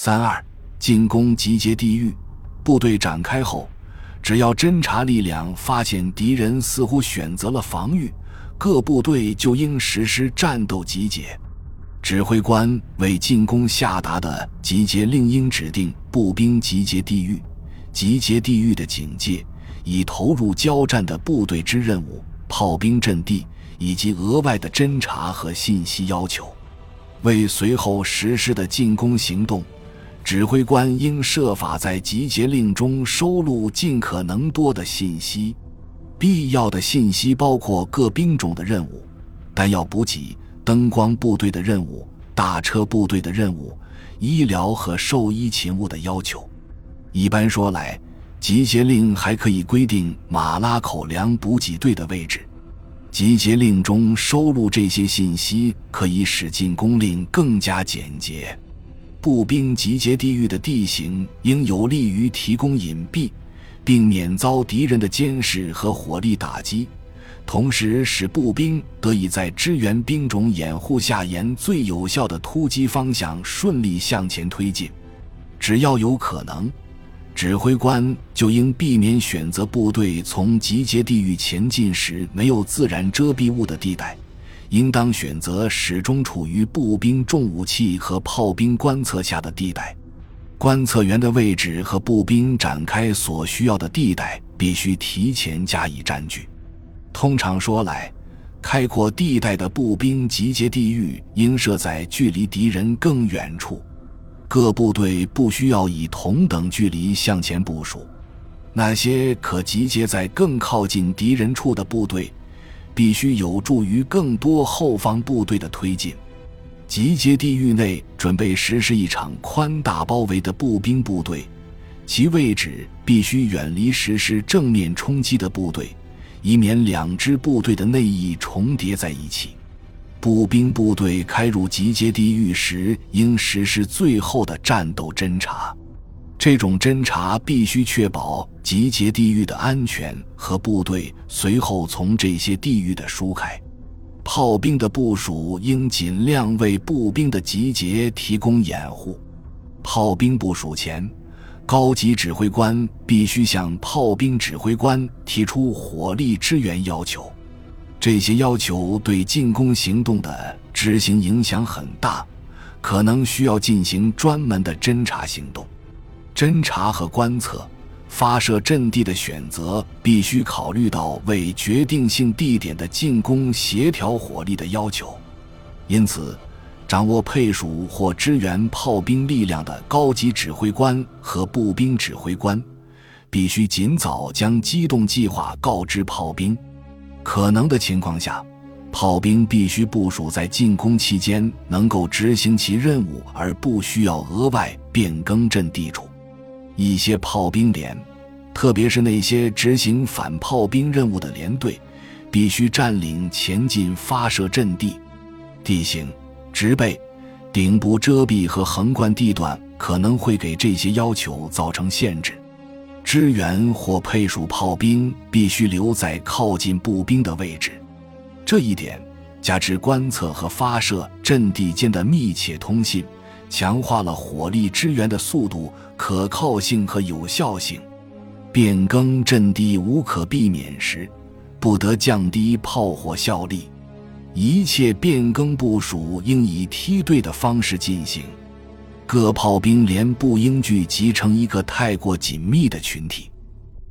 三二进攻集结地域，部队展开后，只要侦察力量发现敌人似乎选择了防御，各部队就应实施战斗集结。指挥官为进攻下达的集结令，应指定步兵集结地域、集结地域的警戒，以投入交战的部队之任务、炮兵阵地以及额外的侦察和信息要求。为随后实施的进攻行动，指挥官应设法在集结令中收录尽可能多的信息。必要的信息包括各兵种的任务、弹药补给。灯光部队的任务、大车部队的任务、医疗和兽医勤务的要求。一般说来，集结令还可以规定马拉口粮补给队的位置。集结令中收录这些信息，可以使进攻令更加简洁。步兵集结地域的地形应有利于提供隐蔽，并免遭敌人的监视和火力打击。同时，使步兵得以在支援兵种掩护下，沿最有效的突击方向顺利向前推进。只要有可能，指挥官就应避免选择部队从集结地域前进时没有自然遮蔽物的地带，应当选择始终处于步兵重武器和炮兵观测下的地带。观测员的位置和步兵展开所需要的地带必须提前加以占据。通常说来，开阔地带的步兵集结地域应设在距离敌人更远处，各部队不需要以同等距离向前部署。那些可集结在更靠近敌人处的部队，必须有助于更多后方部队的推进。集结地域内准备实施一场宽大包围的步兵部队，其位置必须远离实施正面冲击的部队。以免两支部队的内翼重叠在一起。步兵部队开入集结地域时，应实施最后的战斗侦察。这种侦察必须确保集结地域的安全和部队随后从这些地域的疏开。炮兵的部署应尽量为步兵的集结提供掩护。炮兵部署前。高级指挥官必须向炮兵指挥官提出火力支援要求，这些要求对进攻行动的执行影响很大，可能需要进行专门的侦察行动。侦察和观测、发射阵地的选择必须考虑到为决定性地点的进攻协调火力的要求，因此。掌握配属或支援炮兵力量的高级指挥官和步兵指挥官，必须尽早将机动计划告知炮兵。可能的情况下，炮兵必须部署在进攻期间能够执行其任务而不需要额外变更阵地处。一些炮兵连，特别是那些执行反炮兵任务的连队，必须占领前进发射阵地。地形。植被、顶部遮蔽和横贯地段可能会给这些要求造成限制。支援或配属炮兵必须留在靠近步兵的位置。这一点，加之观测和发射阵地间的密切通信，强化了火力支援的速度、可靠性和有效性。变更阵地无可避免时，不得降低炮火效力。一切变更部署应以梯队的方式进行，各炮兵连不应聚集成一个太过紧密的群体。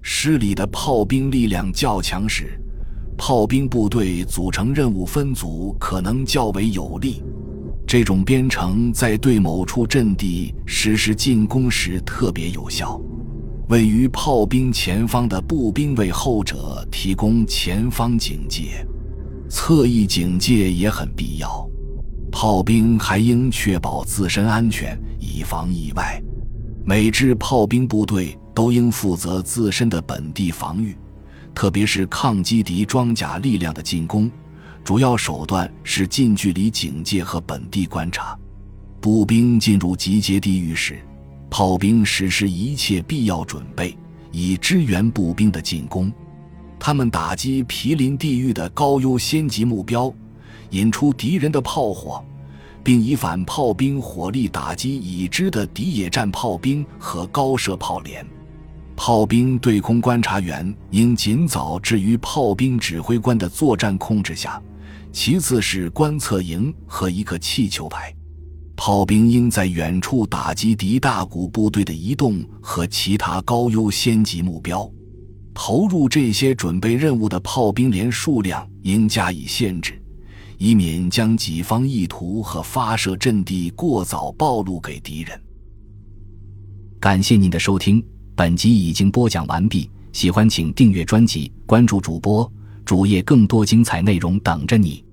师里的炮兵力量较强时，炮兵部队组成任务分组可能较为有利。这种编程在对某处阵地实施进攻时特别有效。位于炮兵前方的步兵为后者提供前方警戒。侧翼警戒也很必要，炮兵还应确保自身安全，以防意外。每支炮兵部队都应负责自身的本地防御，特别是抗击敌装甲力量的进攻。主要手段是近距离警戒和本地观察。步兵进入集结地域时，炮兵实施一切必要准备，以支援步兵的进攻。他们打击毗邻地域的高优先级目标，引出敌人的炮火，并以反炮兵火力打击已知的敌野战炮兵和高射炮连。炮兵对空观察员应尽早置于炮兵指挥官的作战控制下，其次是观测营和一个气球排。炮兵应在远处打击敌大股部队的移动和其他高优先级目标。投入这些准备任务的炮兵连数量应加以限制，以免将己方意图和发射阵地过早暴露给敌人。感谢您的收听。本集已经播讲完毕，喜欢请订阅专辑，关注主播主页，更多精彩内容等着你。